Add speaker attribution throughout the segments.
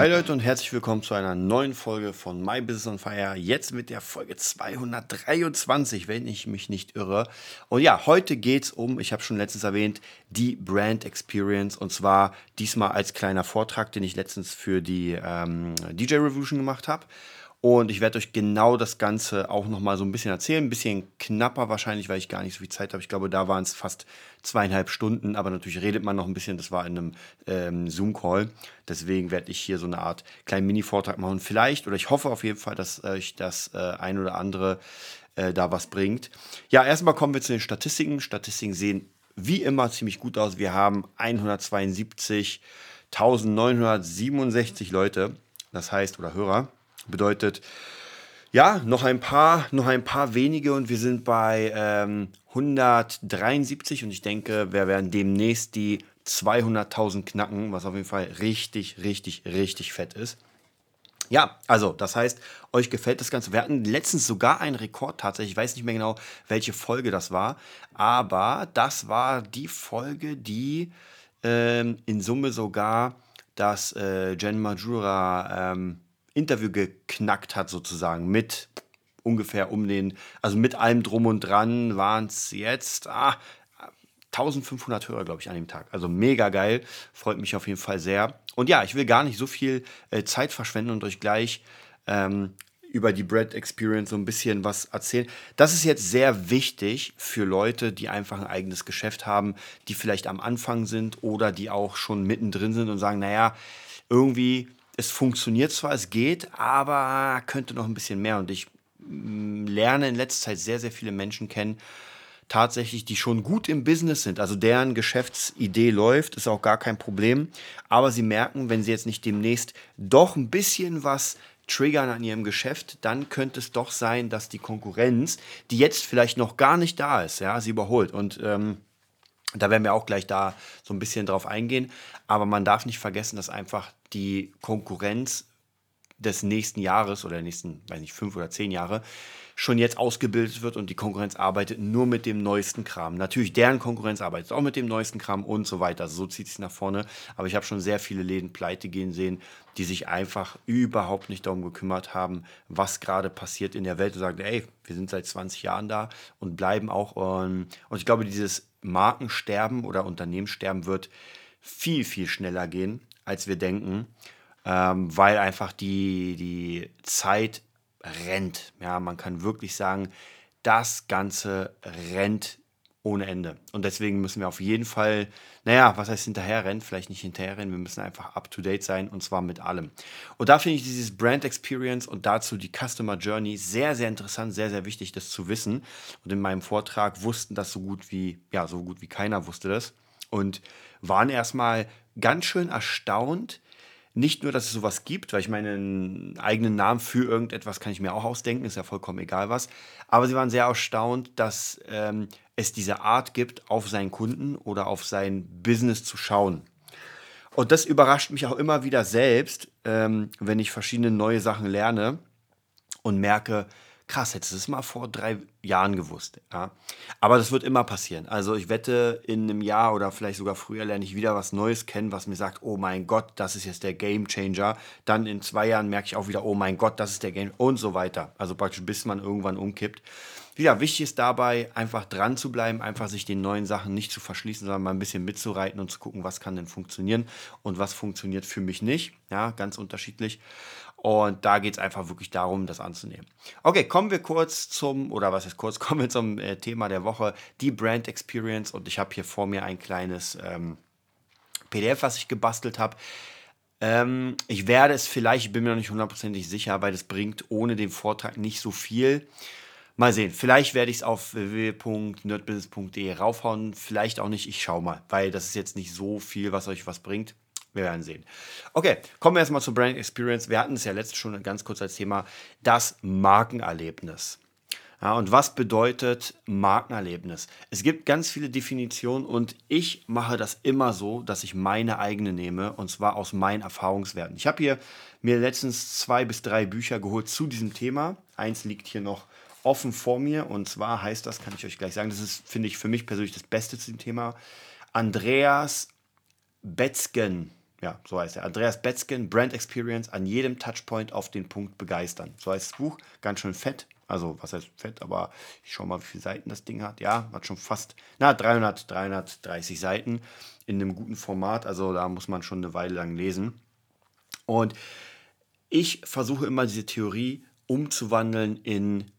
Speaker 1: Hi Leute und herzlich willkommen zu einer neuen Folge von My Business on Fire. Jetzt mit der Folge 223, wenn ich mich nicht irre. Und ja, heute geht es um, ich habe schon letztens erwähnt, die Brand Experience. Und zwar diesmal als kleiner Vortrag, den ich letztens für die ähm, DJ Revolution gemacht habe. Und ich werde euch genau das Ganze auch nochmal so ein bisschen erzählen. Ein bisschen knapper wahrscheinlich, weil ich gar nicht so viel Zeit habe. Ich glaube, da waren es fast zweieinhalb Stunden. Aber natürlich redet man noch ein bisschen. Das war in einem ähm, Zoom-Call. Deswegen werde ich hier so eine Art kleinen Mini-Vortrag machen. Vielleicht, oder ich hoffe auf jeden Fall, dass euch das äh, ein oder andere äh, da was bringt. Ja, erstmal kommen wir zu den Statistiken. Statistiken sehen wie immer ziemlich gut aus. Wir haben 172.967 Leute. Das heißt, oder Hörer. Bedeutet, ja, noch ein paar, noch ein paar wenige und wir sind bei ähm, 173 und ich denke, wir werden demnächst die 200.000 knacken, was auf jeden Fall richtig, richtig, richtig fett ist. Ja, also das heißt, euch gefällt das Ganze. Wir hatten letztens sogar einen Rekord tatsächlich. Ich weiß nicht mehr genau, welche Folge das war, aber das war die Folge, die ähm, in Summe sogar das äh, Jen Majura ähm, Interview geknackt hat, sozusagen, mit ungefähr um den, also mit allem drum und dran waren es jetzt ah, 1500 Hörer, glaube ich, an dem Tag. Also mega geil, freut mich auf jeden Fall sehr. Und ja, ich will gar nicht so viel äh, Zeit verschwenden und euch gleich ähm, über die Bread Experience so ein bisschen was erzählen. Das ist jetzt sehr wichtig für Leute, die einfach ein eigenes Geschäft haben, die vielleicht am Anfang sind oder die auch schon mittendrin sind und sagen, naja, irgendwie es funktioniert zwar, es geht, aber könnte noch ein bisschen mehr. Und ich mm, lerne in letzter Zeit sehr, sehr viele Menschen kennen, tatsächlich, die schon gut im Business sind, also deren Geschäftsidee läuft, ist auch gar kein Problem. Aber sie merken, wenn sie jetzt nicht demnächst doch ein bisschen was triggern an ihrem Geschäft, dann könnte es doch sein, dass die Konkurrenz, die jetzt vielleicht noch gar nicht da ist, ja, sie überholt. Und ähm, da werden wir auch gleich da so ein bisschen drauf eingehen. Aber man darf nicht vergessen, dass einfach die Konkurrenz des nächsten Jahres oder der nächsten, weiß nicht, fünf oder zehn Jahre schon jetzt ausgebildet wird und die Konkurrenz arbeitet nur mit dem neuesten Kram. Natürlich, deren Konkurrenz arbeitet auch mit dem neuesten Kram und so weiter. Also so zieht es nach vorne. Aber ich habe schon sehr viele Läden pleite gehen sehen, die sich einfach überhaupt nicht darum gekümmert haben, was gerade passiert in der Welt und sagen, ey, wir sind seit 20 Jahren da und bleiben auch. und ich glaube, dieses Markensterben oder Unternehmenssterben wird viel, viel schneller gehen, als wir denken, ähm, weil einfach die, die Zeit rennt. Ja, man kann wirklich sagen, das Ganze rennt ohne Ende. Und deswegen müssen wir auf jeden Fall, naja, was heißt hinterherrennen? Vielleicht nicht hinterherrennen, wir müssen einfach up to date sein und zwar mit allem. Und da finde ich dieses Brand Experience und dazu die Customer Journey sehr, sehr interessant, sehr, sehr wichtig, das zu wissen. Und in meinem Vortrag wussten das so gut wie, ja, so gut wie keiner wusste das und waren erstmal ganz schön erstaunt, nicht nur, dass es sowas gibt, weil ich meinen eigenen Namen für irgendetwas kann ich mir auch ausdenken, ist ja vollkommen egal was. Aber sie waren sehr erstaunt, dass ähm, es diese Art gibt, auf seinen Kunden oder auf sein Business zu schauen. Und das überrascht mich auch immer wieder selbst, ähm, wenn ich verschiedene neue Sachen lerne und merke, krass, hättest du es mal vor drei Jahren gewusst. Ja? Aber das wird immer passieren. Also ich wette, in einem Jahr oder vielleicht sogar früher lerne ich wieder was Neues kennen, was mir sagt, oh mein Gott, das ist jetzt der Game Changer. Dann in zwei Jahren merke ich auch wieder, oh mein Gott, das ist der Game und so weiter. Also praktisch bis man irgendwann umkippt. Ja, wichtig ist dabei, einfach dran zu bleiben, einfach sich den neuen Sachen nicht zu verschließen, sondern mal ein bisschen mitzureiten und zu gucken, was kann denn funktionieren und was funktioniert für mich nicht. Ja, ganz unterschiedlich. Und da geht es einfach wirklich darum, das anzunehmen. Okay, kommen wir kurz zum, oder was ist kurz, kommen wir zum äh, Thema der Woche, die Brand Experience. Und ich habe hier vor mir ein kleines ähm, PDF, was ich gebastelt habe. Ähm, ich werde es vielleicht, ich bin mir noch nicht hundertprozentig sicher, weil das bringt ohne den Vortrag nicht so viel. Mal sehen, vielleicht werde ich es auf www.nerdbusiness.de raufhauen, vielleicht auch nicht, ich schaue mal, weil das ist jetzt nicht so viel, was euch was bringt. Wir werden sehen. Okay, kommen wir erstmal zur Brand Experience. Wir hatten es ja letztens schon ganz kurz als Thema, das Markenerlebnis. Ja, und was bedeutet Markenerlebnis? Es gibt ganz viele Definitionen und ich mache das immer so, dass ich meine eigene nehme und zwar aus meinen Erfahrungswerten. Ich habe hier mir letztens zwei bis drei Bücher geholt zu diesem Thema. Eins liegt hier noch offen vor mir und zwar heißt das, kann ich euch gleich sagen, das ist, finde ich, für mich persönlich das Beste zu dem Thema. Andreas Betzgen, ja, so heißt er. Andreas Betzgen, Brand Experience an jedem Touchpoint auf den Punkt begeistern. So heißt das Buch, ganz schön fett. Also, was heißt fett, aber ich schau mal, wie viele Seiten das Ding hat. Ja, hat schon fast, na, 300, 330 Seiten in einem guten Format. Also, da muss man schon eine Weile lang lesen. Und ich versuche immer diese Theorie umzuwandeln in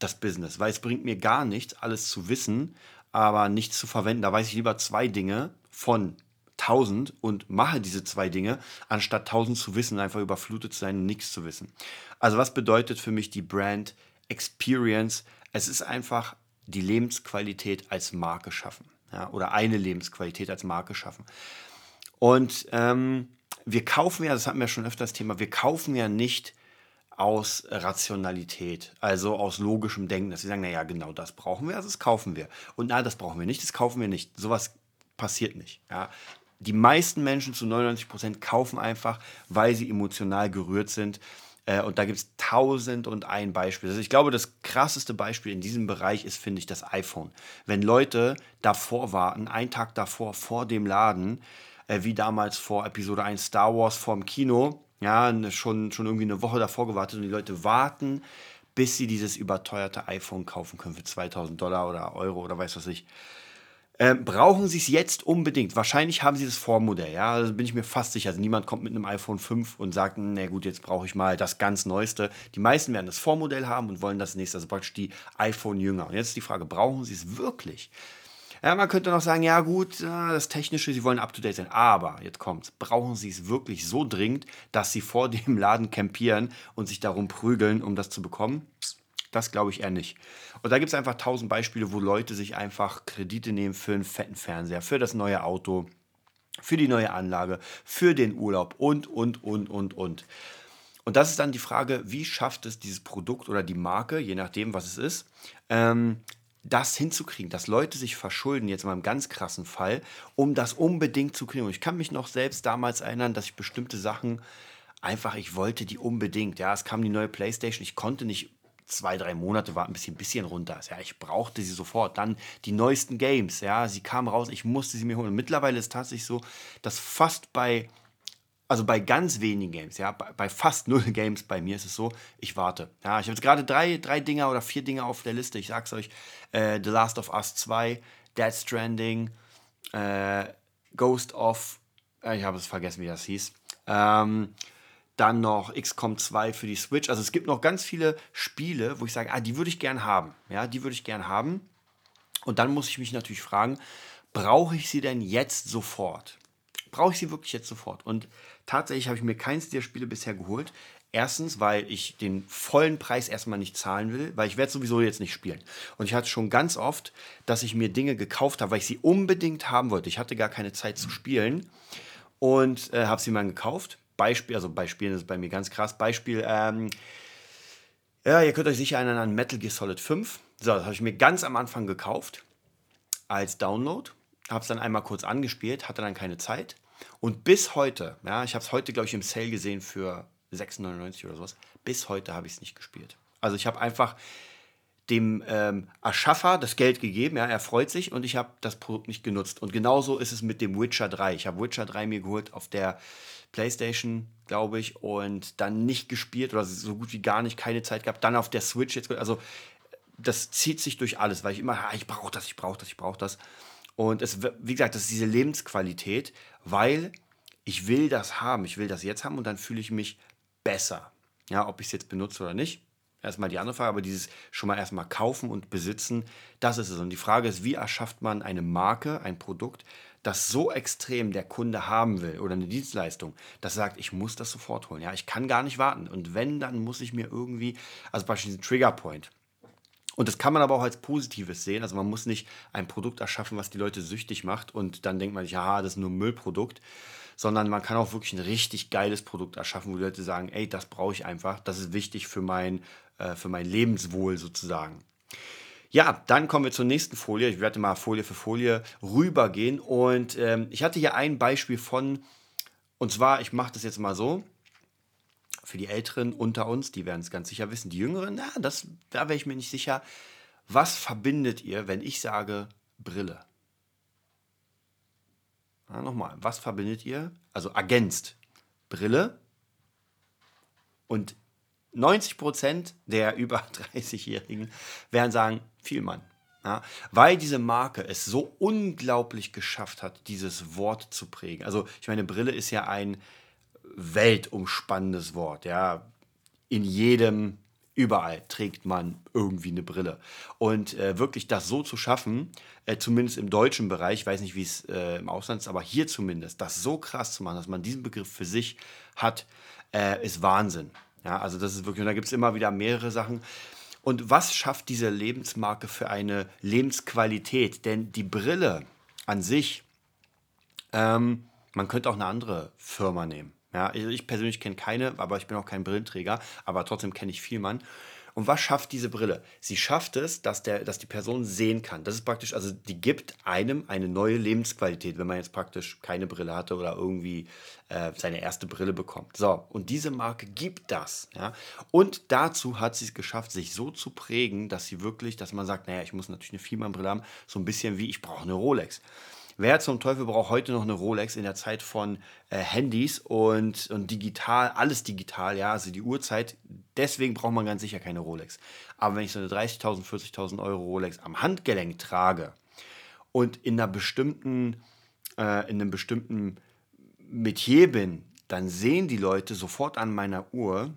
Speaker 1: das Business, weil es bringt mir gar nichts, alles zu wissen, aber nichts zu verwenden. Da weiß ich lieber zwei Dinge von 1000 und mache diese zwei Dinge, anstatt 1000 zu wissen, einfach überflutet zu sein und nichts zu wissen. Also was bedeutet für mich die Brand Experience? Es ist einfach die Lebensqualität als Marke schaffen ja, oder eine Lebensqualität als Marke schaffen. Und ähm, wir kaufen ja, das hatten wir schon öfter das Thema, wir kaufen ja nicht aus Rationalität, also aus logischem Denken, dass sie sagen, naja, genau das brauchen wir, also das kaufen wir. Und nein, das brauchen wir nicht, das kaufen wir nicht. Sowas passiert nicht. Ja. Die meisten Menschen zu 99 Prozent kaufen einfach, weil sie emotional gerührt sind. Äh, und da gibt es tausend und ein Beispiel. Also ich glaube, das krasseste Beispiel in diesem Bereich ist, finde ich, das iPhone. Wenn Leute davor warten, einen Tag davor, vor dem Laden, äh, wie damals vor Episode 1 Star Wars vorm Kino, ja, ne, schon, schon irgendwie eine Woche davor gewartet und die Leute warten, bis sie dieses überteuerte iPhone kaufen können für 2000 Dollar oder Euro oder weiß was ich. Ähm, brauchen Sie es jetzt unbedingt? Wahrscheinlich haben Sie das Vormodell, ja, also bin ich mir fast sicher. Also niemand kommt mit einem iPhone 5 und sagt, na gut, jetzt brauche ich mal das ganz Neueste. Die meisten werden das Vormodell haben und wollen das nächste, also praktisch die iPhone-Jünger. Und jetzt ist die Frage, brauchen Sie es wirklich? Ja, man könnte noch sagen, ja gut, das Technische, Sie wollen up-to-date sein. Aber, jetzt kommt's, brauchen Sie es wirklich so dringend, dass Sie vor dem Laden campieren und sich darum prügeln, um das zu bekommen? Das glaube ich eher nicht. Und da gibt es einfach tausend Beispiele, wo Leute sich einfach Kredite nehmen für einen fetten Fernseher, für das neue Auto, für die neue Anlage, für den Urlaub und, und, und, und, und. Und das ist dann die Frage, wie schafft es dieses Produkt oder die Marke, je nachdem, was es ist, ähm, das hinzukriegen, dass Leute sich verschulden, jetzt mal im ganz krassen Fall, um das unbedingt zu kriegen. Und ich kann mich noch selbst damals erinnern, dass ich bestimmte Sachen einfach, ich wollte die unbedingt. Ja, es kam die neue Playstation, ich konnte nicht zwei, drei Monate sie ein bisschen runter ist. Ja, ich brauchte sie sofort. Dann die neuesten Games, ja, sie kamen raus, ich musste sie mir holen. Und mittlerweile ist tatsächlich so, dass fast bei also bei ganz wenigen Games, ja, bei, bei, fast null Games bei mir ist es so, ich warte. Ja, ich habe jetzt gerade drei, drei Dinger oder vier Dinger auf der Liste. Ich sag's euch: äh, The Last of Us 2, Dead Stranding, äh, Ghost of, äh, ich habe es vergessen, wie das hieß. Ähm, dann noch XCOM 2 für die Switch. Also es gibt noch ganz viele Spiele, wo ich sage, ah, die würde ich gern haben. Ja, die würde ich gern haben. Und dann muss ich mich natürlich fragen, brauche ich sie denn jetzt sofort? Brauche ich sie wirklich jetzt sofort? Und Tatsächlich habe ich mir keins der Spiele bisher geholt. Erstens, weil ich den vollen Preis erstmal nicht zahlen will, weil ich werde sowieso jetzt nicht spielen. Und ich hatte schon ganz oft, dass ich mir Dinge gekauft habe, weil ich sie unbedingt haben wollte. Ich hatte gar keine Zeit zu spielen und äh, habe sie mal gekauft. Beispiel, also bei Spielen ist bei mir ganz krass. Beispiel, ähm, ja, ihr könnt euch sicher erinnern an Metal Gear Solid 5. So, das habe ich mir ganz am Anfang gekauft als Download. Habe es dann einmal kurz angespielt, hatte dann keine Zeit. Und bis heute, ja, ich habe es heute, glaube ich, im Sale gesehen für 6,99 oder sowas, bis heute habe ich es nicht gespielt. Also ich habe einfach dem ähm, Erschaffer das Geld gegeben, ja, er freut sich und ich habe das Produkt nicht genutzt. Und genauso ist es mit dem Witcher 3. Ich habe Witcher 3 mir geholt auf der PlayStation, glaube ich, und dann nicht gespielt oder so gut wie gar nicht, keine Zeit gehabt. Dann auf der Switch jetzt, also das zieht sich durch alles, weil ich immer, ah, ich brauche das, ich brauche das, ich brauche das. Und es, wie gesagt, das ist diese Lebensqualität, weil ich will das haben, ich will das jetzt haben und dann fühle ich mich besser. Ja, ob ich es jetzt benutze oder nicht, erstmal die andere Frage, aber dieses schon mal erstmal kaufen und besitzen, das ist es. Und die Frage ist, wie erschafft man eine Marke, ein Produkt, das so extrem der Kunde haben will oder eine Dienstleistung, das sagt, ich muss das sofort holen. Ja, ich kann gar nicht warten. Und wenn, dann muss ich mir irgendwie, also beispielsweise Trigger Point. Und das kann man aber auch als Positives sehen. Also man muss nicht ein Produkt erschaffen, was die Leute süchtig macht und dann denkt man sich, ja, das ist nur ein Müllprodukt, sondern man kann auch wirklich ein richtig geiles Produkt erschaffen, wo die Leute sagen, ey, das brauche ich einfach, das ist wichtig für mein, äh, für mein Lebenswohl sozusagen. Ja, dann kommen wir zur nächsten Folie. Ich werde mal Folie für Folie rübergehen. Und ähm, ich hatte hier ein Beispiel von, und zwar, ich mache das jetzt mal so. Für die Älteren unter uns, die werden es ganz sicher wissen. Die Jüngeren, na, das, da wäre ich mir nicht sicher. Was verbindet ihr, wenn ich sage Brille? Na, nochmal, was verbindet ihr? Also ergänzt Brille und 90 Prozent der über 30-Jährigen werden sagen, Vielmann. Ja, weil diese Marke es so unglaublich geschafft hat, dieses Wort zu prägen. Also ich meine, Brille ist ja ein weltumspannendes Wort. Ja, in jedem, überall trägt man irgendwie eine Brille. Und äh, wirklich das so zu schaffen, äh, zumindest im deutschen Bereich, ich weiß nicht, wie es äh, im Ausland ist, aber hier zumindest, das so krass zu machen, dass man diesen Begriff für sich hat, äh, ist Wahnsinn. Ja, also das ist wirklich, und da gibt es immer wieder mehrere Sachen. Und was schafft diese Lebensmarke für eine Lebensqualität? Denn die Brille an sich, ähm, man könnte auch eine andere Firma nehmen. Ja, ich persönlich kenne keine, aber ich bin auch kein Brillenträger, aber trotzdem kenne ich viel Mann. Und was schafft diese Brille? Sie schafft es, dass, der, dass die Person sehen kann. Das ist praktisch, also die gibt einem eine neue Lebensqualität, wenn man jetzt praktisch keine Brille hatte oder irgendwie äh, seine erste Brille bekommt. So, und diese Marke gibt das. Ja? Und dazu hat sie es geschafft, sich so zu prägen, dass sie wirklich, dass man sagt, naja, ich muss natürlich eine Fieberbrille haben, so ein bisschen wie ich brauche eine Rolex. Wer zum Teufel braucht heute noch eine Rolex in der Zeit von äh, Handys und, und digital, alles digital, ja, also die Uhrzeit. Deswegen braucht man ganz sicher keine Rolex. Aber wenn ich so eine 30.000, 40.000 Euro Rolex am Handgelenk trage und in einer bestimmten, äh, in einem bestimmten Metier bin, dann sehen die Leute sofort an meiner Uhr,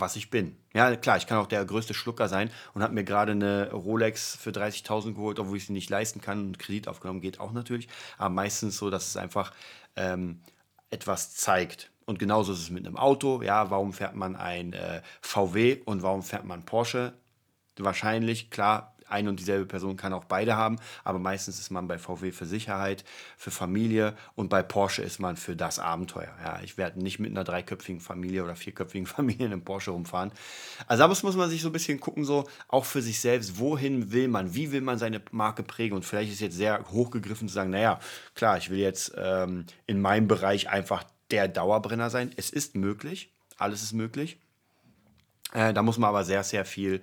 Speaker 1: was ich bin. Ja, klar, ich kann auch der größte Schlucker sein und habe mir gerade eine Rolex für 30.000 geholt, obwohl ich sie nicht leisten kann und Kredit aufgenommen geht auch natürlich. Aber meistens so, dass es einfach ähm, etwas zeigt. Und genauso ist es mit einem Auto. Ja, warum fährt man ein äh, VW und warum fährt man Porsche? Wahrscheinlich, klar, eine und dieselbe Person kann auch beide haben, aber meistens ist man bei VW für Sicherheit, für Familie und bei Porsche ist man für das Abenteuer. Ja, ich werde nicht mit einer dreiköpfigen Familie oder vierköpfigen Familie in einem Porsche rumfahren. Also da muss, muss man sich so ein bisschen gucken, so auch für sich selbst, wohin will man, wie will man seine Marke prägen und vielleicht ist jetzt sehr hochgegriffen zu sagen, naja, klar, ich will jetzt ähm, in meinem Bereich einfach der Dauerbrenner sein. Es ist möglich, alles ist möglich. Äh, da muss man aber sehr, sehr viel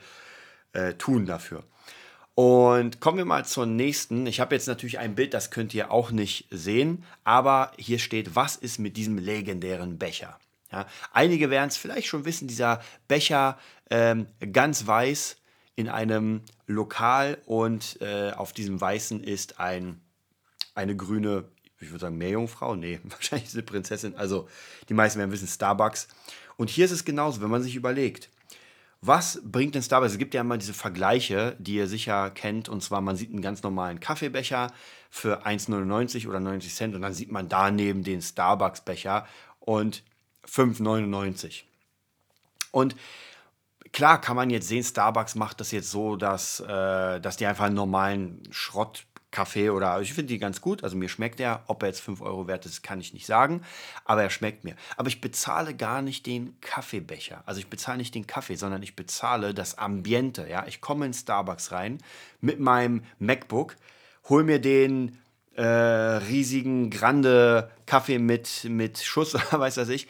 Speaker 1: äh, tun dafür. Und kommen wir mal zur nächsten. Ich habe jetzt natürlich ein Bild, das könnt ihr auch nicht sehen, aber hier steht, was ist mit diesem legendären Becher? Ja, einige werden es vielleicht schon wissen, dieser Becher ähm, ganz weiß in einem Lokal und äh, auf diesem weißen ist ein, eine grüne, ich würde sagen Meerjungfrau, nee, wahrscheinlich ist eine Prinzessin, also die meisten werden wissen, Starbucks. Und hier ist es genauso, wenn man sich überlegt, was bringt denn Starbucks? Es gibt ja immer diese Vergleiche, die ihr sicher kennt. Und zwar, man sieht einen ganz normalen Kaffeebecher für 1,99 oder 90 Cent. Und dann sieht man daneben den Starbucks-Becher und 5,99. Und klar kann man jetzt sehen, Starbucks macht das jetzt so, dass, äh, dass die einfach einen normalen Schrott Kaffee oder ich finde die ganz gut. Also mir schmeckt er. Ob er jetzt 5 Euro wert ist, kann ich nicht sagen. Aber er schmeckt mir. Aber ich bezahle gar nicht den Kaffeebecher. Also ich bezahle nicht den Kaffee, sondern ich bezahle das Ambiente. Ja? Ich komme in Starbucks rein mit meinem MacBook, hole mir den äh, riesigen Grande Kaffee mit, mit Schuss oder weiß was ich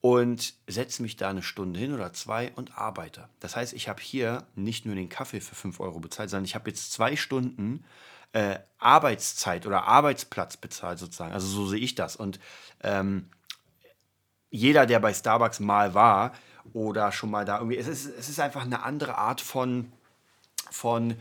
Speaker 1: und setze mich da eine Stunde hin oder zwei und arbeite. Das heißt, ich habe hier nicht nur den Kaffee für 5 Euro bezahlt, sondern ich habe jetzt zwei Stunden äh, Arbeitszeit oder Arbeitsplatz bezahlt sozusagen. Also so sehe ich das. Und ähm, jeder, der bei Starbucks mal war oder schon mal da irgendwie, es ist, es ist einfach eine andere Art von, von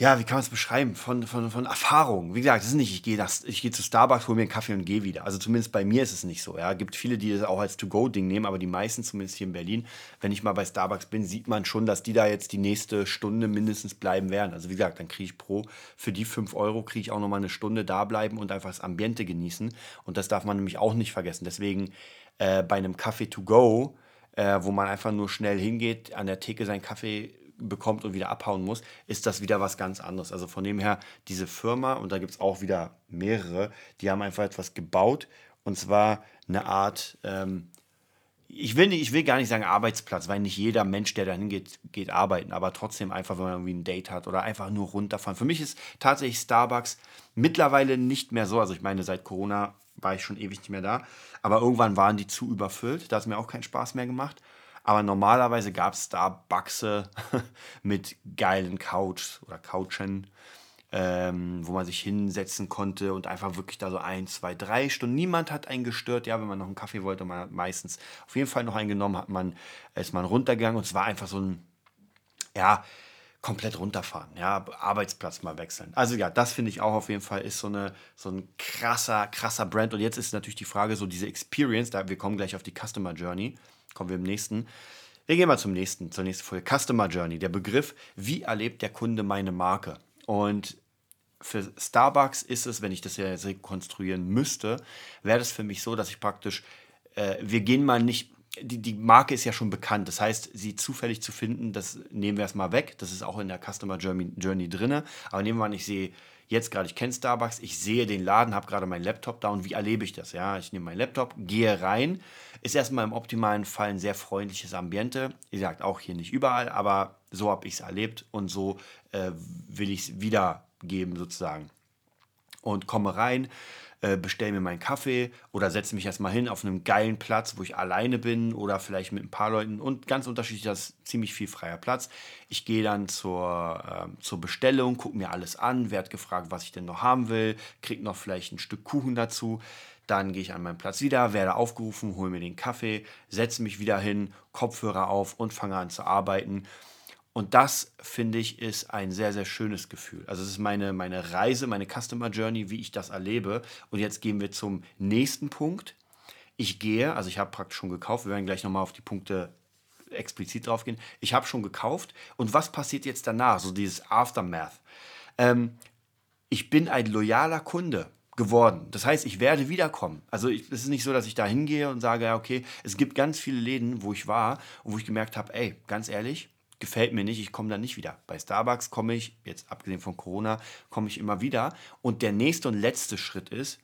Speaker 1: ja, wie kann man es beschreiben, von, von, von Erfahrung. Wie gesagt, es ist nicht, ich gehe, das, zu Starbucks, hole mir einen Kaffee und gehe wieder. Also zumindest bei mir ist es nicht so. Ja, gibt viele, die das auch als To-Go-Ding nehmen, aber die meisten, zumindest hier in Berlin, wenn ich mal bei Starbucks bin, sieht man schon, dass die da jetzt die nächste Stunde mindestens bleiben werden. Also wie gesagt, dann kriege ich pro, für die 5 Euro kriege ich auch nochmal eine Stunde da bleiben und einfach das Ambiente genießen. Und das darf man nämlich auch nicht vergessen. Deswegen äh, bei einem Kaffee to go, äh, wo man einfach nur schnell hingeht, an der Theke seinen Kaffee bekommt und wieder abhauen muss, ist das wieder was ganz anderes. Also von dem her, diese Firma, und da gibt es auch wieder mehrere, die haben einfach etwas gebaut, und zwar eine Art, ähm, ich will, nicht, ich will gar nicht sagen Arbeitsplatz, weil nicht jeder Mensch, der dahin geht, geht arbeiten, aber trotzdem einfach, wenn man irgendwie ein Date hat oder einfach nur runterfahren. Für mich ist tatsächlich Starbucks mittlerweile nicht mehr so. Also ich meine, seit Corona war ich schon ewig nicht mehr da, aber irgendwann waren die zu überfüllt. Da hat es mir auch keinen Spaß mehr gemacht. Aber normalerweise gab es Starbucks mit geilen Couch oder Couchen ähm, wo man sich hinsetzen konnte und einfach wirklich da so ein, zwei, drei Stunden. Niemand hat einen gestört. Ja, wenn man noch einen Kaffee wollte, man hat meistens auf jeden Fall noch einen genommen, hat man, ist man runtergegangen und es war einfach so ein, ja, komplett runterfahren, ja, Arbeitsplatz mal wechseln. Also ja, das finde ich auch auf jeden Fall ist so, eine, so ein krasser, krasser Brand. Und jetzt ist natürlich die Frage, so diese Experience, da wir kommen gleich auf die Customer Journey, kommen wir im nächsten. Wir gehen mal zum nächsten, zur nächsten Folge. Customer Journey, der Begriff, wie erlebt der Kunde meine Marke? Und für Starbucks ist es, wenn ich das ja rekonstruieren müsste, wäre das für mich so, dass ich praktisch, äh, wir gehen mal nicht, die, die Marke ist ja schon bekannt. Das heißt, sie zufällig zu finden, das nehmen wir erstmal weg. Das ist auch in der Customer Journey, Journey drin. Aber nehmen wir an, ich sehe jetzt gerade, ich kenne Starbucks, ich sehe den Laden, habe gerade meinen Laptop da und wie erlebe ich das? Ja, ich nehme meinen Laptop, gehe rein, ist erstmal im optimalen Fall ein sehr freundliches Ambiente. Wie gesagt, auch hier nicht überall, aber so habe ich es erlebt und so äh, will ich es wiedergeben sozusagen. Und komme rein, äh, bestelle mir meinen Kaffee oder setze mich erstmal hin auf einem geilen Platz, wo ich alleine bin oder vielleicht mit ein paar Leuten und ganz unterschiedlich, das ist ziemlich viel freier Platz. Ich gehe dann zur, äh, zur Bestellung, gucke mir alles an, werde gefragt, was ich denn noch haben will, kriege noch vielleicht ein Stück Kuchen dazu. Dann gehe ich an meinen Platz wieder, werde aufgerufen, hole mir den Kaffee, setze mich wieder hin, Kopfhörer auf und fange an zu arbeiten. Und das, finde ich, ist ein sehr, sehr schönes Gefühl. Also es ist meine, meine Reise, meine Customer Journey, wie ich das erlebe. Und jetzt gehen wir zum nächsten Punkt. Ich gehe, also ich habe praktisch schon gekauft, wir werden gleich nochmal auf die Punkte explizit drauf gehen. Ich habe schon gekauft. Und was passiert jetzt danach? So dieses Aftermath. Ähm, ich bin ein loyaler Kunde geworden. Das heißt, ich werde wiederkommen. Also es ist nicht so, dass ich da hingehe und sage, ja, okay, es gibt ganz viele Läden, wo ich war und wo ich gemerkt habe, ey, ganz ehrlich, gefällt mir nicht, ich komme da nicht wieder. Bei Starbucks komme ich, jetzt abgesehen von Corona, komme ich immer wieder. Und der nächste und letzte Schritt ist,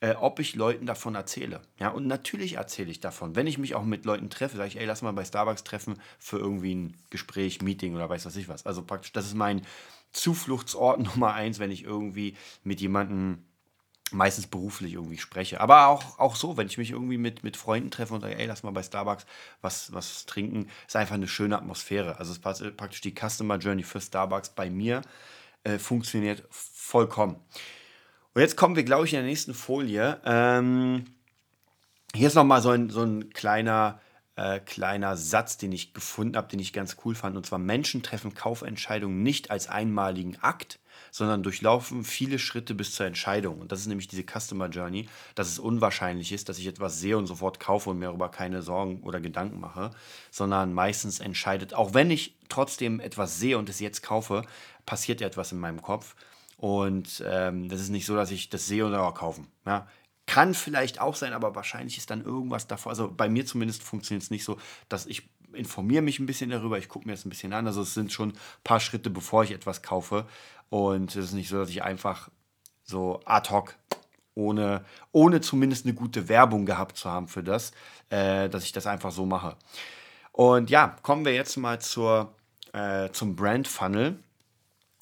Speaker 1: äh, ob ich Leuten davon erzähle. Ja, und natürlich erzähle ich davon. Wenn ich mich auch mit Leuten treffe, sage ich, ey, lass mal bei Starbucks treffen für irgendwie ein Gespräch, Meeting oder weiß was ich was. Also praktisch, das ist mein Zufluchtsort Nummer eins, wenn ich irgendwie mit jemandem meistens beruflich irgendwie spreche. Aber auch, auch so, wenn ich mich irgendwie mit, mit Freunden treffe und sage, ey, lass mal bei Starbucks was, was trinken, ist einfach eine schöne Atmosphäre. Also es passt praktisch die Customer Journey für Starbucks bei mir äh, funktioniert vollkommen. Und jetzt kommen wir, glaube ich, in der nächsten Folie. Ähm, hier ist nochmal so ein, so ein kleiner, äh, kleiner Satz, den ich gefunden habe, den ich ganz cool fand. Und zwar, Menschen treffen Kaufentscheidungen nicht als einmaligen Akt, sondern durchlaufen viele Schritte bis zur Entscheidung. Und das ist nämlich diese Customer Journey, dass es unwahrscheinlich ist, dass ich etwas sehe und sofort kaufe und mir darüber keine Sorgen oder Gedanken mache, sondern meistens entscheidet, auch wenn ich trotzdem etwas sehe und es jetzt kaufe, passiert etwas in meinem Kopf. Und ähm, das ist nicht so, dass ich das sehe und auch kaufen. Ja, kann vielleicht auch sein, aber wahrscheinlich ist dann irgendwas davor. Also bei mir zumindest funktioniert es nicht so, dass ich informiere mich ein bisschen darüber, ich gucke mir das ein bisschen an. Also es sind schon ein paar Schritte, bevor ich etwas kaufe. Und es ist nicht so, dass ich einfach so ad hoc, ohne, ohne zumindest eine gute Werbung gehabt zu haben für das, äh, dass ich das einfach so mache. Und ja, kommen wir jetzt mal zur, äh, zum Brand Funnel.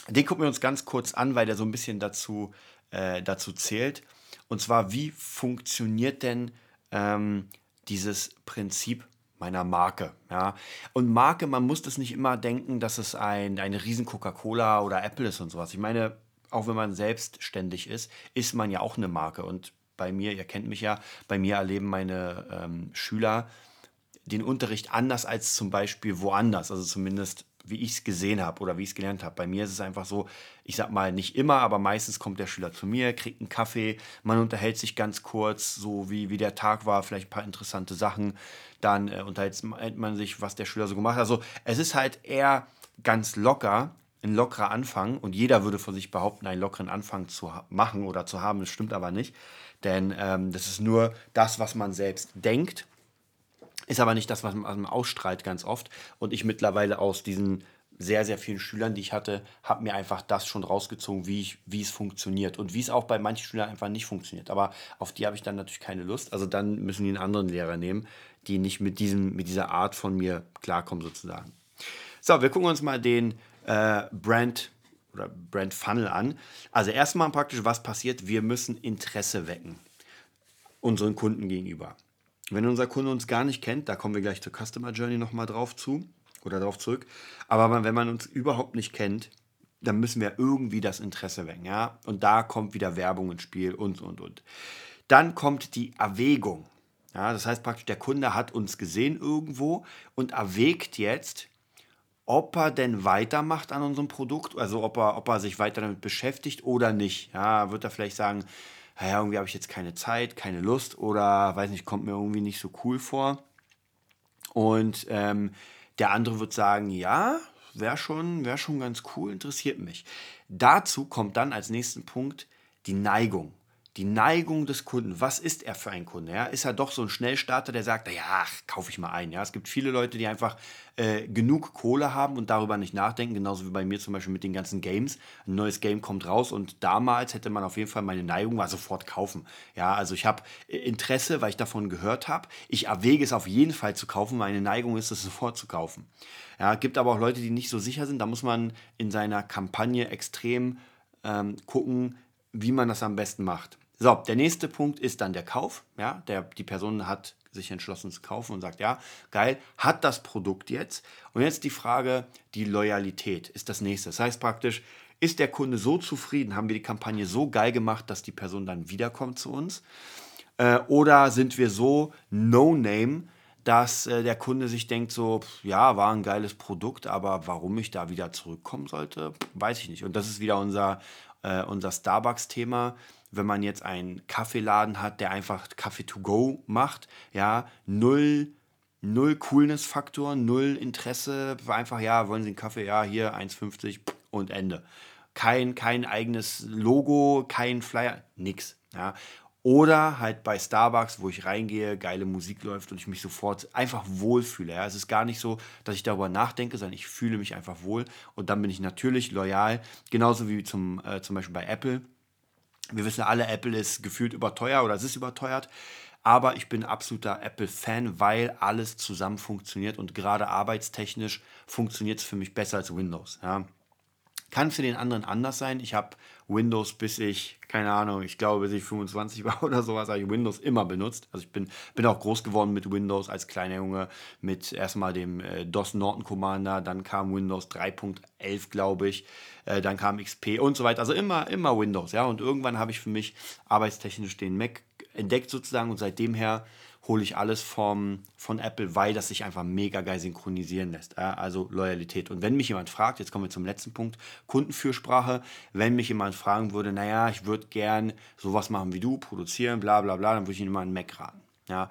Speaker 1: Den gucken wir uns ganz kurz an, weil der so ein bisschen dazu, äh, dazu zählt. Und zwar, wie funktioniert denn ähm, dieses Prinzip meiner Marke. Ja. Und Marke, man muss das nicht immer denken, dass es ein, eine riesen Coca-Cola oder Apple ist und sowas. Ich meine, auch wenn man selbstständig ist, ist man ja auch eine Marke. Und bei mir, ihr kennt mich ja, bei mir erleben meine ähm, Schüler den Unterricht anders als zum Beispiel woanders. Also zumindest wie ich es gesehen habe oder wie ich es gelernt habe. Bei mir ist es einfach so, ich sag mal nicht immer, aber meistens kommt der Schüler zu mir, kriegt einen Kaffee, man unterhält sich ganz kurz, so wie, wie der Tag war, vielleicht ein paar interessante Sachen. Dann äh, unterhält man sich, was der Schüler so gemacht hat. Also es ist halt eher ganz locker, ein lockerer Anfang und jeder würde von sich behaupten, einen lockeren Anfang zu machen oder zu haben. Das stimmt aber nicht, denn ähm, das ist nur das, was man selbst denkt ist aber nicht das, was man ausstrahlt ganz oft. Und ich mittlerweile aus diesen sehr, sehr vielen Schülern, die ich hatte, habe mir einfach das schon rausgezogen, wie, ich, wie es funktioniert. Und wie es auch bei manchen Schülern einfach nicht funktioniert. Aber auf die habe ich dann natürlich keine Lust. Also dann müssen die einen anderen Lehrer nehmen, die nicht mit, diesem, mit dieser Art von mir klarkommen, sozusagen. So, wir gucken uns mal den äh, Brand oder Brand Funnel an. Also erstmal praktisch, was passiert? Wir müssen Interesse wecken unseren Kunden gegenüber. Wenn unser Kunde uns gar nicht kennt, da kommen wir gleich zur Customer Journey nochmal drauf zu oder darauf zurück. Aber wenn man uns überhaupt nicht kennt, dann müssen wir irgendwie das Interesse wecken. Ja? Und da kommt wieder Werbung ins Spiel und, und, und. Dann kommt die Erwägung. Ja, das heißt praktisch, der Kunde hat uns gesehen irgendwo und erwägt jetzt, ob er denn weitermacht an unserem Produkt, also ob er, ob er sich weiter damit beschäftigt oder nicht. Ja, wird er vielleicht sagen, naja, irgendwie habe ich jetzt keine Zeit, keine Lust oder weiß nicht, kommt mir irgendwie nicht so cool vor. Und ähm, der andere wird sagen, ja, wäre schon, wär schon ganz cool, interessiert mich. Dazu kommt dann als nächsten Punkt die Neigung die Neigung des Kunden. Was ist er für ein Kunde? Ja? Ist er doch so ein Schnellstarter, der sagt, ja, kaufe ich mal ein. Ja? Es gibt viele Leute, die einfach äh, genug Kohle haben und darüber nicht nachdenken, genauso wie bei mir zum Beispiel mit den ganzen Games. Ein neues Game kommt raus und damals hätte man auf jeden Fall meine Neigung war sofort kaufen. Ja, also ich habe äh, Interesse, weil ich davon gehört habe. Ich erwäge es auf jeden Fall zu kaufen. Meine Neigung ist es sofort zu kaufen. Ja, gibt aber auch Leute, die nicht so sicher sind. Da muss man in seiner Kampagne extrem ähm, gucken, wie man das am besten macht. So, der nächste Punkt ist dann der Kauf. Ja, der, die Person hat sich entschlossen zu kaufen und sagt, ja, geil, hat das Produkt jetzt. Und jetzt die Frage, die Loyalität ist das nächste. Das heißt praktisch, ist der Kunde so zufrieden, haben wir die Kampagne so geil gemacht, dass die Person dann wiederkommt zu uns? Äh, oder sind wir so No-Name, dass äh, der Kunde sich denkt, so, ja, war ein geiles Produkt, aber warum ich da wieder zurückkommen sollte, weiß ich nicht. Und das ist wieder unser, äh, unser Starbucks-Thema wenn man jetzt einen Kaffeeladen hat, der einfach Kaffee to go macht, ja, null, null Coolness-Faktor, null Interesse, einfach, ja, wollen Sie einen Kaffee, ja, hier 1,50 und Ende. Kein, kein eigenes Logo, kein Flyer, nix, ja. Oder halt bei Starbucks, wo ich reingehe, geile Musik läuft und ich mich sofort einfach wohlfühle. Ja. Es ist gar nicht so, dass ich darüber nachdenke, sondern ich fühle mich einfach wohl und dann bin ich natürlich loyal. Genauso wie zum, äh, zum Beispiel bei Apple wir wissen alle, Apple ist gefühlt überteuert oder es ist überteuert. Aber ich bin absoluter Apple-Fan, weil alles zusammen funktioniert und gerade arbeitstechnisch funktioniert es für mich besser als Windows. Ja. Kann für den anderen anders sein. Ich habe Windows bis ich, keine Ahnung, ich glaube bis ich 25 war oder sowas, habe ich Windows immer benutzt. Also ich bin, bin auch groß geworden mit Windows als kleiner Junge, mit erstmal dem äh, DOS Norton Commander, dann kam Windows 3.11, glaube ich, äh, dann kam XP und so weiter. Also immer, immer Windows, ja. Und irgendwann habe ich für mich arbeitstechnisch den Mac entdeckt sozusagen und seitdem her hole ich alles vom, von Apple, weil das sich einfach mega geil synchronisieren lässt. Ja, also Loyalität. Und wenn mich jemand fragt, jetzt kommen wir zum letzten Punkt, Kundenfürsprache, wenn mich jemand fragen würde, naja, ich würde gern sowas machen wie du, produzieren, bla bla bla, dann würde ich ihm immer einen Mac raten. Ja.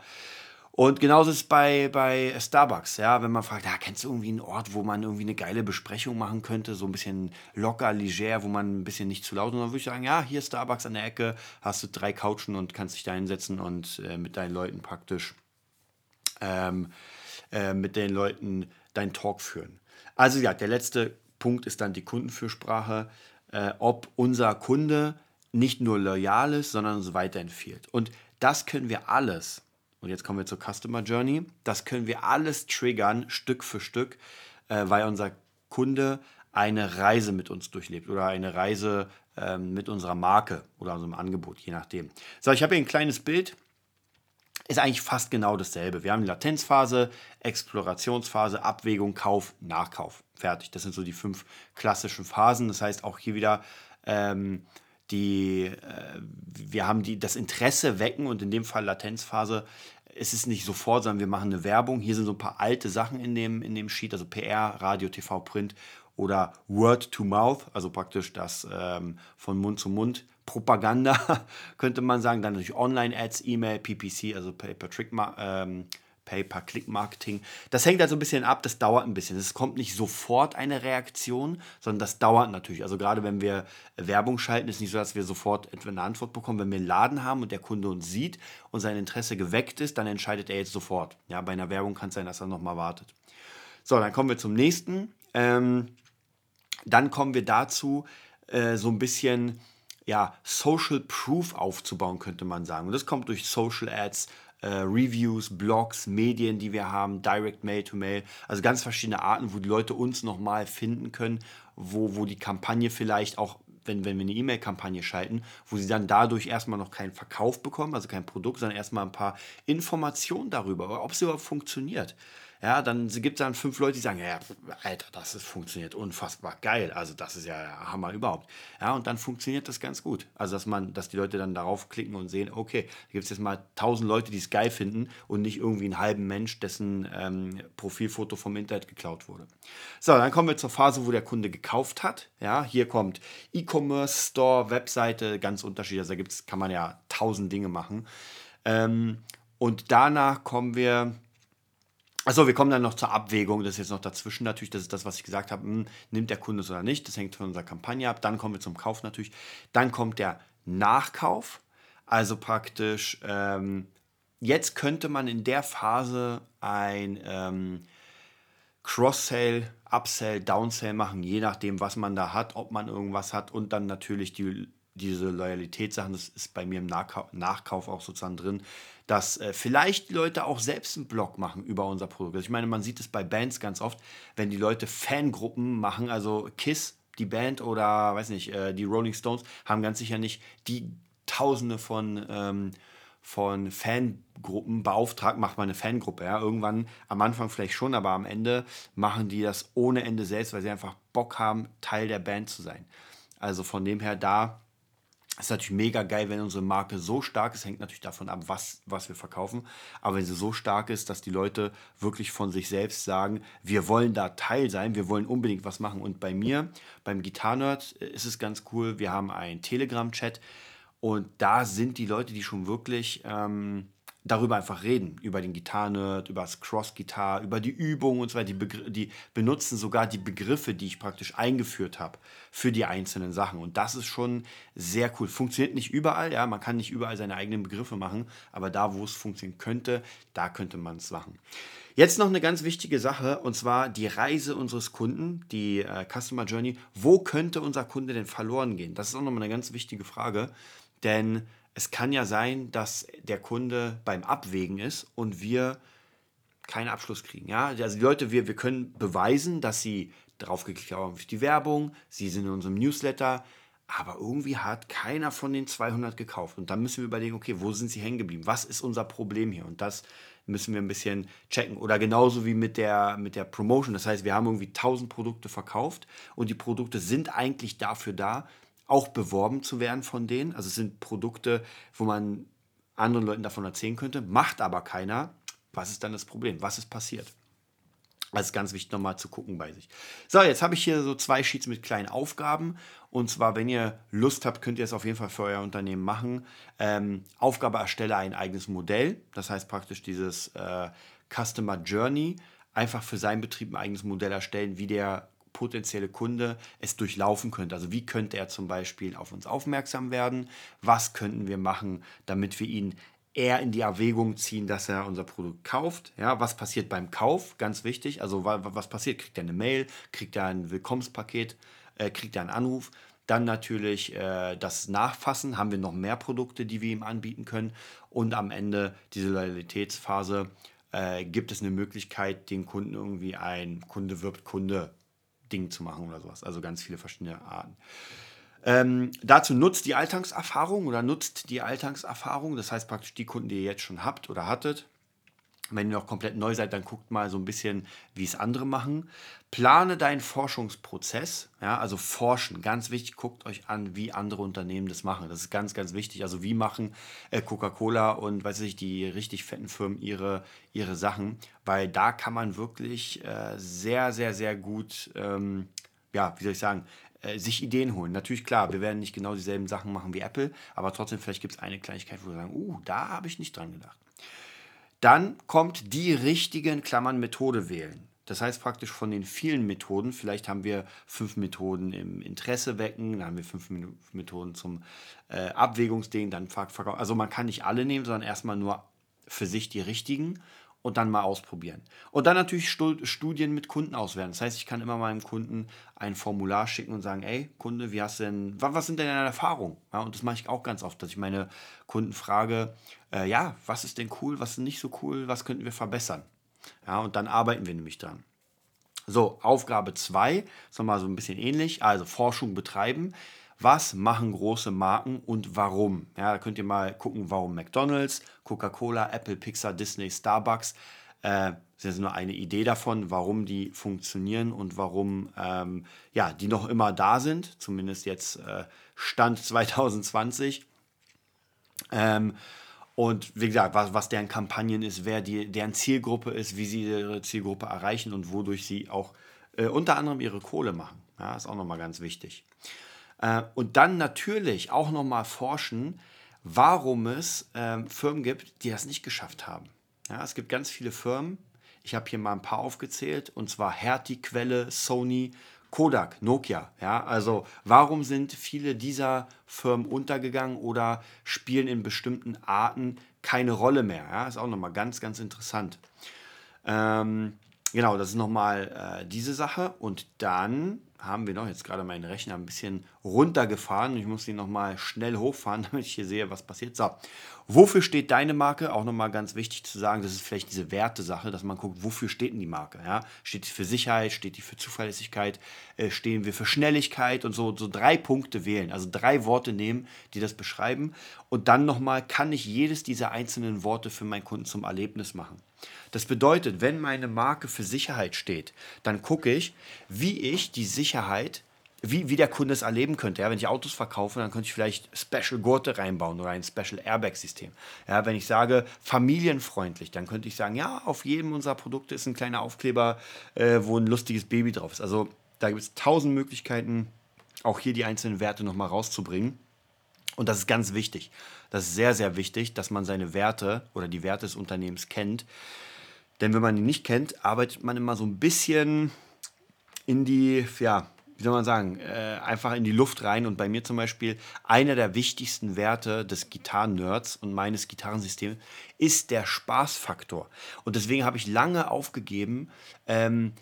Speaker 1: Und genauso ist es bei, bei Starbucks, ja, wenn man fragt, ja, kennst du irgendwie einen Ort, wo man irgendwie eine geile Besprechung machen könnte, so ein bisschen locker, leger, wo man ein bisschen nicht zu laut, und dann würde ich sagen, ja, hier ist Starbucks an der Ecke, hast du drei Couchen und kannst dich da hinsetzen und äh, mit deinen Leuten praktisch, ähm, äh, mit den Leuten deinen Talk führen. Also ja, der letzte Punkt ist dann die Kundenfürsprache, äh, ob unser Kunde nicht nur loyal ist, sondern uns weiterempfiehlt. Und das können wir alles und jetzt kommen wir zur Customer Journey. Das können wir alles triggern, Stück für Stück, äh, weil unser Kunde eine Reise mit uns durchlebt oder eine Reise ähm, mit unserer Marke oder unserem Angebot, je nachdem. So, ich habe hier ein kleines Bild. Ist eigentlich fast genau dasselbe. Wir haben die Latenzphase, Explorationsphase, Abwägung, Kauf, Nachkauf. Fertig. Das sind so die fünf klassischen Phasen. Das heißt auch hier wieder ähm, die, äh, wir haben die, das Interesse wecken und in dem Fall Latenzphase. Es ist nicht sofort, sondern wir machen eine Werbung. Hier sind so ein paar alte Sachen in dem, in dem Sheet, also PR, Radio, TV, Print oder Word to Mouth, also praktisch das ähm, von Mund zu Mund Propaganda, könnte man sagen. Dann natürlich Online-Ads, E-Mail, PPC, also Pay-per-Trick, ähm, Pay-per-Click-Marketing. Das hängt also ein bisschen ab, das dauert ein bisschen. Es kommt nicht sofort eine Reaktion, sondern das dauert natürlich. Also gerade wenn wir Werbung schalten, ist nicht so, dass wir sofort eine Antwort bekommen. Wenn wir einen Laden haben und der Kunde uns sieht und sein Interesse geweckt ist, dann entscheidet er jetzt sofort. Ja, bei einer Werbung kann es sein, dass er nochmal wartet. So, dann kommen wir zum nächsten Ähm, dann kommen wir dazu, äh, so ein bisschen ja, Social Proof aufzubauen, könnte man sagen. Und das kommt durch Social Ads, äh, Reviews, Blogs, Medien, die wir haben, Direct Mail to Mail, also ganz verschiedene Arten, wo die Leute uns nochmal finden können, wo, wo die Kampagne vielleicht auch wenn, wenn wir eine E-Mail-Kampagne schalten, wo sie dann dadurch erstmal noch keinen Verkauf bekommen, also kein Produkt, sondern erstmal ein paar Informationen darüber, ob es überhaupt funktioniert ja, dann gibt es dann fünf Leute, die sagen, ja, Alter, das ist, funktioniert unfassbar geil. Also das ist ja Hammer überhaupt. Ja, und dann funktioniert das ganz gut. Also dass man, dass die Leute dann darauf klicken und sehen, okay, da gibt es jetzt mal tausend Leute, die es geil finden und nicht irgendwie einen halben Mensch, dessen ähm, Profilfoto vom Internet geklaut wurde. So, dann kommen wir zur Phase, wo der Kunde gekauft hat. Ja, hier kommt E-Commerce, Store, Webseite, ganz unterschiedlich. Also da gibt's, kann man ja tausend Dinge machen. Ähm, und danach kommen wir Achso, wir kommen dann noch zur Abwägung, das ist jetzt noch dazwischen natürlich, das ist das, was ich gesagt habe, hm, nimmt der Kunde es oder nicht, das hängt von unserer Kampagne ab. Dann kommen wir zum Kauf natürlich. Dann kommt der Nachkauf, also praktisch, ähm, jetzt könnte man in der Phase ein ähm, Cross-Sale, Upsell, Downsell machen, je nachdem, was man da hat, ob man irgendwas hat und dann natürlich die, diese Loyalitätssachen, das ist bei mir im Nachkauf, Nachkauf auch sozusagen drin dass äh, vielleicht die Leute auch selbst einen Blog machen über unser Produkt. Also ich meine, man sieht es bei Bands ganz oft, wenn die Leute Fangruppen machen, also Kiss, die Band oder, weiß nicht, äh, die Rolling Stones, haben ganz sicher nicht die Tausende von, ähm, von Fangruppen beauftragt, macht man eine Fangruppe. Ja? Irgendwann am Anfang vielleicht schon, aber am Ende machen die das ohne Ende selbst, weil sie einfach Bock haben, Teil der Band zu sein. Also von dem her da ist natürlich mega geil, wenn unsere Marke so stark ist. Hängt natürlich davon ab, was, was wir verkaufen. Aber wenn sie so stark ist, dass die Leute wirklich von sich selbst sagen, wir wollen da Teil sein, wir wollen unbedingt was machen. Und bei mir, beim Gitarrenerd, ist es ganz cool. Wir haben einen Telegram-Chat und da sind die Leute, die schon wirklich ähm, darüber einfach reden, über den Gitarrenerd, über das Cross-Gitar, über die Übungen und so weiter. Die, die, benutzen sogar die Begriffe, die ich praktisch eingeführt habe für die einzelnen Sachen. Und das ist schon sehr cool. Funktioniert nicht überall, ja, man kann nicht überall seine eigenen Begriffe machen, aber da, wo es funktionieren könnte, da könnte man es machen. Jetzt noch eine ganz wichtige Sache und zwar die Reise unseres Kunden, die äh, Customer Journey. Wo könnte unser Kunde denn verloren gehen? Das ist auch nochmal eine ganz wichtige Frage, denn es kann ja sein, dass der Kunde beim Abwägen ist und wir keinen Abschluss kriegen. Ja? Also die Leute, wir, wir können beweisen, dass sie draufgeklickt haben auf die Werbung, sie sind in unserem Newsletter, aber irgendwie hat keiner von den 200 gekauft. Und dann müssen wir überlegen, okay, wo sind sie hängen geblieben? Was ist unser Problem hier? Und das müssen wir ein bisschen checken. Oder genauso wie mit der, mit der Promotion. Das heißt, wir haben irgendwie 1000 Produkte verkauft und die Produkte sind eigentlich dafür da, auch beworben zu werden von denen. Also es sind Produkte, wo man anderen Leuten davon erzählen könnte, macht aber keiner. Was ist dann das Problem? Was ist passiert? Ist ganz wichtig, nochmal zu gucken bei sich. So, jetzt habe ich hier so zwei Sheets mit kleinen Aufgaben. Und zwar, wenn ihr Lust habt, könnt ihr es auf jeden Fall für euer Unternehmen machen. Ähm, Aufgabe erstelle ein eigenes Modell. Das heißt praktisch dieses äh, Customer Journey. Einfach für seinen Betrieb ein eigenes Modell erstellen, wie der potenzielle Kunde es durchlaufen könnte. Also wie könnte er zum Beispiel auf uns aufmerksam werden? Was könnten wir machen, damit wir ihn eher in die Erwägung ziehen, dass er unser Produkt kauft. Ja, was passiert beim Kauf? Ganz wichtig. Also was passiert? Kriegt er eine Mail? Kriegt er ein Willkommenspaket? Äh, kriegt er einen Anruf? Dann natürlich äh, das Nachfassen. Haben wir noch mehr Produkte, die wir ihm anbieten können? Und am Ende diese Loyalitätsphase. Äh, gibt es eine Möglichkeit, den Kunden irgendwie ein Kunde wirbt Kunde Ding zu machen oder sowas. Also ganz viele verschiedene Arten. Ähm, dazu nutzt die Alltagserfahrung oder nutzt die Alltagserfahrung, das heißt praktisch die Kunden, die ihr jetzt schon habt oder hattet, wenn ihr noch komplett neu seid, dann guckt mal so ein bisschen, wie es andere machen. Plane deinen Forschungsprozess, ja, also forschen, ganz wichtig, guckt euch an, wie andere Unternehmen das machen. Das ist ganz, ganz wichtig. Also wie machen äh, Coca-Cola und weiß ich, die richtig fetten Firmen ihre, ihre Sachen, weil da kann man wirklich äh, sehr, sehr, sehr gut, ähm, ja, wie soll ich sagen, äh, sich Ideen holen. Natürlich, klar, wir werden nicht genau dieselben Sachen machen wie Apple, aber trotzdem, vielleicht gibt es eine Kleinigkeit, wo wir sagen, uh, da habe ich nicht dran gedacht. Dann kommt die richtigen Klammern Methode wählen. Das heißt praktisch von den vielen Methoden, vielleicht haben wir fünf Methoden im Interesse wecken, dann haben wir fünf Methoden zum äh, Abwägungsding, dann Verkauf. Also man kann nicht alle nehmen, sondern erstmal nur für sich die richtigen und dann mal ausprobieren. Und dann natürlich Studien mit Kunden auswerten. Das heißt, ich kann immer meinem Kunden ein Formular schicken und sagen, ey, Kunde, wie hast denn, was sind denn deine Erfahrungen? Ja, und das mache ich auch ganz oft, dass ich meine Kunden frage, äh, ja, was ist denn cool, was ist nicht so cool, was könnten wir verbessern? Ja, und dann arbeiten wir nämlich dran. So, Aufgabe 2 ist nochmal so ein bisschen ähnlich, also Forschung betreiben. Was machen große Marken und warum? Ja, da könnt ihr mal gucken, warum McDonald's, Coca-Cola, Apple, Pixar, Disney, Starbucks. Äh, das ist nur eine Idee davon, warum die funktionieren und warum ähm, ja, die noch immer da sind, zumindest jetzt äh, Stand 2020. Ähm, und wie gesagt, was, was deren Kampagnen ist, wer die, deren Zielgruppe ist, wie sie ihre Zielgruppe erreichen und wodurch sie auch äh, unter anderem ihre Kohle machen. Ja, ist auch nochmal ganz wichtig. Äh, und dann natürlich auch nochmal forschen, warum es äh, Firmen gibt, die das nicht geschafft haben. Ja, es gibt ganz viele Firmen, ich habe hier mal ein paar aufgezählt, und zwar Hertie, Quelle, Sony, Kodak, Nokia. Ja, also warum sind viele dieser Firmen untergegangen oder spielen in bestimmten Arten keine Rolle mehr? Ja, ist auch nochmal ganz, ganz interessant. Ähm, genau, das ist nochmal äh, diese Sache. Und dann haben wir noch jetzt gerade meinen Rechner ein bisschen runtergefahren. Ich muss ihn nochmal schnell hochfahren, damit ich hier sehe, was passiert. So, wofür steht deine Marke? Auch nochmal ganz wichtig zu sagen, das ist vielleicht diese Wertesache, dass man guckt, wofür steht denn die Marke? Ja? Steht die für Sicherheit? Steht die für Zuverlässigkeit? Äh, stehen wir für Schnelligkeit? Und so, so drei Punkte wählen, also drei Worte nehmen, die das beschreiben. Und dann nochmal, kann ich jedes dieser einzelnen Worte für meinen Kunden zum Erlebnis machen? Das bedeutet, wenn meine Marke für Sicherheit steht, dann gucke ich, wie ich die Sicherheit, wie, wie der Kunde es erleben könnte. Ja, wenn ich Autos verkaufe, dann könnte ich vielleicht Special Gurte reinbauen oder ein Special Airbag-System. Ja, wenn ich sage familienfreundlich, dann könnte ich sagen, ja, auf jedem unserer Produkte ist ein kleiner Aufkleber, äh, wo ein lustiges Baby drauf ist. Also da gibt es tausend Möglichkeiten, auch hier die einzelnen Werte nochmal rauszubringen. Und das ist ganz wichtig. Das ist sehr, sehr wichtig, dass man seine Werte oder die Werte des Unternehmens kennt. Denn wenn man die nicht kennt, arbeitet man immer so ein bisschen in die, ja, wie soll man sagen, äh, einfach in die Luft rein. Und bei mir zum Beispiel einer der wichtigsten Werte des Gitarren-Nerds und meines Gitarrensystems ist der Spaßfaktor. Und deswegen habe ich lange aufgegeben, ähm,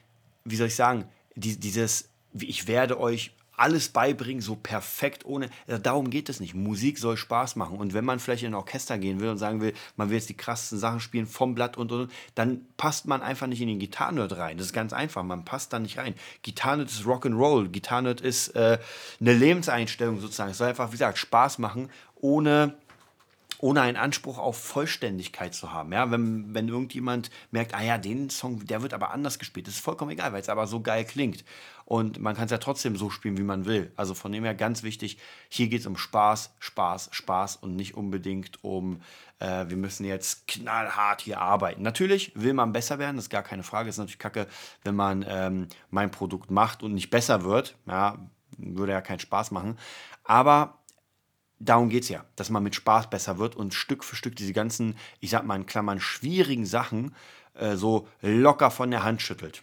Speaker 1: wie soll ich sagen, die, dieses, ich werde euch alles beibringen, so perfekt ohne. Darum geht es nicht. Musik soll Spaß machen. Und wenn man vielleicht in ein Orchester gehen will und sagen will, man will jetzt die krassesten Sachen spielen vom Blatt und und, dann passt man einfach nicht in den Gitarrenhirt rein. Das ist ganz einfach. Man passt da nicht rein. Gitarrenhirt ist Rock'n'Roll. Gitarrenhirt ist äh, eine Lebenseinstellung sozusagen. Es soll einfach, wie gesagt, Spaß machen, ohne ohne einen Anspruch auf Vollständigkeit zu haben. Ja, wenn, wenn irgendjemand merkt, ah ja, den Song, der wird aber anders gespielt, das ist vollkommen egal, weil es aber so geil klingt. Und man kann es ja trotzdem so spielen, wie man will. Also von dem her ganz wichtig, hier geht es um Spaß, Spaß, Spaß und nicht unbedingt um, äh, wir müssen jetzt knallhart hier arbeiten. Natürlich will man besser werden, das ist gar keine Frage. Es ist natürlich kacke, wenn man ähm, mein Produkt macht und nicht besser wird. Ja, würde ja keinen Spaß machen. Aber darum geht es ja, dass man mit Spaß besser wird und Stück für Stück diese ganzen, ich sag mal in Klammern, schwierigen Sachen äh, so locker von der Hand schüttelt.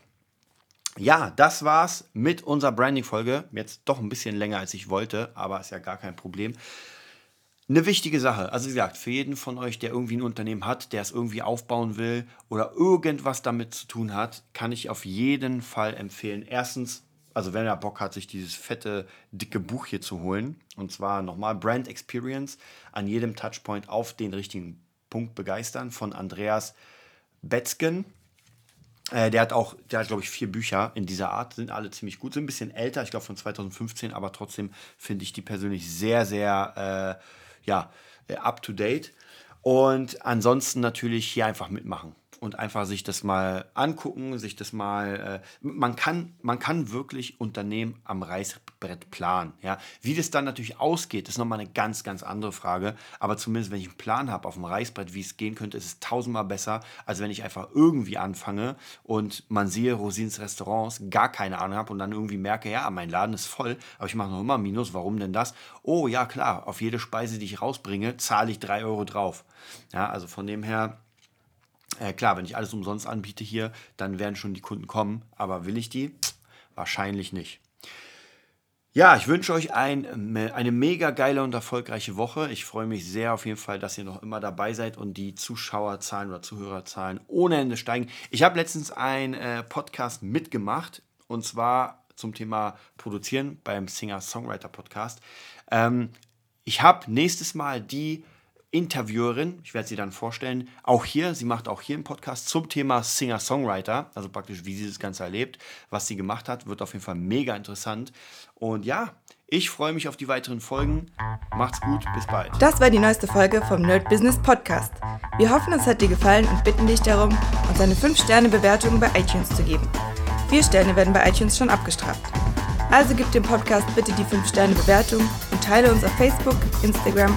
Speaker 1: Ja, das war's mit unserer Branding-Folge. Jetzt doch ein bisschen länger als ich wollte, aber ist ja gar kein Problem. Eine wichtige Sache, also wie gesagt, für jeden von euch, der irgendwie ein Unternehmen hat, der es irgendwie aufbauen will oder irgendwas damit zu tun hat, kann ich auf jeden Fall empfehlen. Erstens, also wenn er Bock hat, sich dieses fette, dicke Buch hier zu holen, und zwar nochmal Brand Experience, an jedem Touchpoint auf den richtigen Punkt begeistern, von Andreas Betzgen. Äh, der hat auch, der hat glaube ich vier Bücher in dieser Art, sind alle ziemlich gut, sind ein bisschen älter, ich glaube von 2015, aber trotzdem finde ich die persönlich sehr, sehr, äh, ja, äh, up to date. Und ansonsten natürlich hier einfach mitmachen und einfach sich das mal angucken, sich das mal, äh, man, kann, man kann wirklich Unternehmen am Reißbrett planen. Ja? Wie das dann natürlich ausgeht, ist nochmal eine ganz, ganz andere Frage. Aber zumindest, wenn ich einen Plan habe auf dem Reißbrett, wie es gehen könnte, ist es tausendmal besser, als wenn ich einfach irgendwie anfange und man sehe Rosins Restaurants, gar keine Ahnung habe und dann irgendwie merke, ja, mein Laden ist voll, aber ich mache noch immer Minus, warum denn das? Oh ja, klar, auf jede Speise, die ich rausbringe, zahle ich drei Euro drauf. Ja, also von dem her äh, klar, wenn ich alles umsonst anbiete hier, dann werden schon die Kunden kommen. Aber will ich die? Wahrscheinlich nicht. Ja, ich wünsche euch ein, eine mega geile und erfolgreiche Woche. Ich freue mich sehr auf jeden Fall, dass ihr noch immer dabei seid und die Zuschauerzahlen oder Zuhörerzahlen ohne Ende steigen. Ich habe letztens einen äh, Podcast mitgemacht und zwar zum Thema Produzieren beim Singer-Songwriter-Podcast. Ähm, ich habe nächstes Mal die Interviewerin, ich werde sie dann vorstellen, auch hier, sie macht auch hier einen Podcast zum Thema Singer-Songwriter, also praktisch, wie sie das Ganze erlebt, was sie gemacht hat, wird auf jeden Fall mega interessant. Und ja, ich freue mich auf die weiteren Folgen. Macht's gut, bis bald.
Speaker 2: Das war die neueste Folge vom Nerd Business Podcast. Wir hoffen, es hat dir gefallen und bitten dich darum, uns eine 5-Sterne-Bewertung bei iTunes zu geben. Vier Sterne werden bei iTunes schon abgestraft. Also gib dem Podcast bitte die 5-Sterne-Bewertung und teile uns auf Facebook, Instagram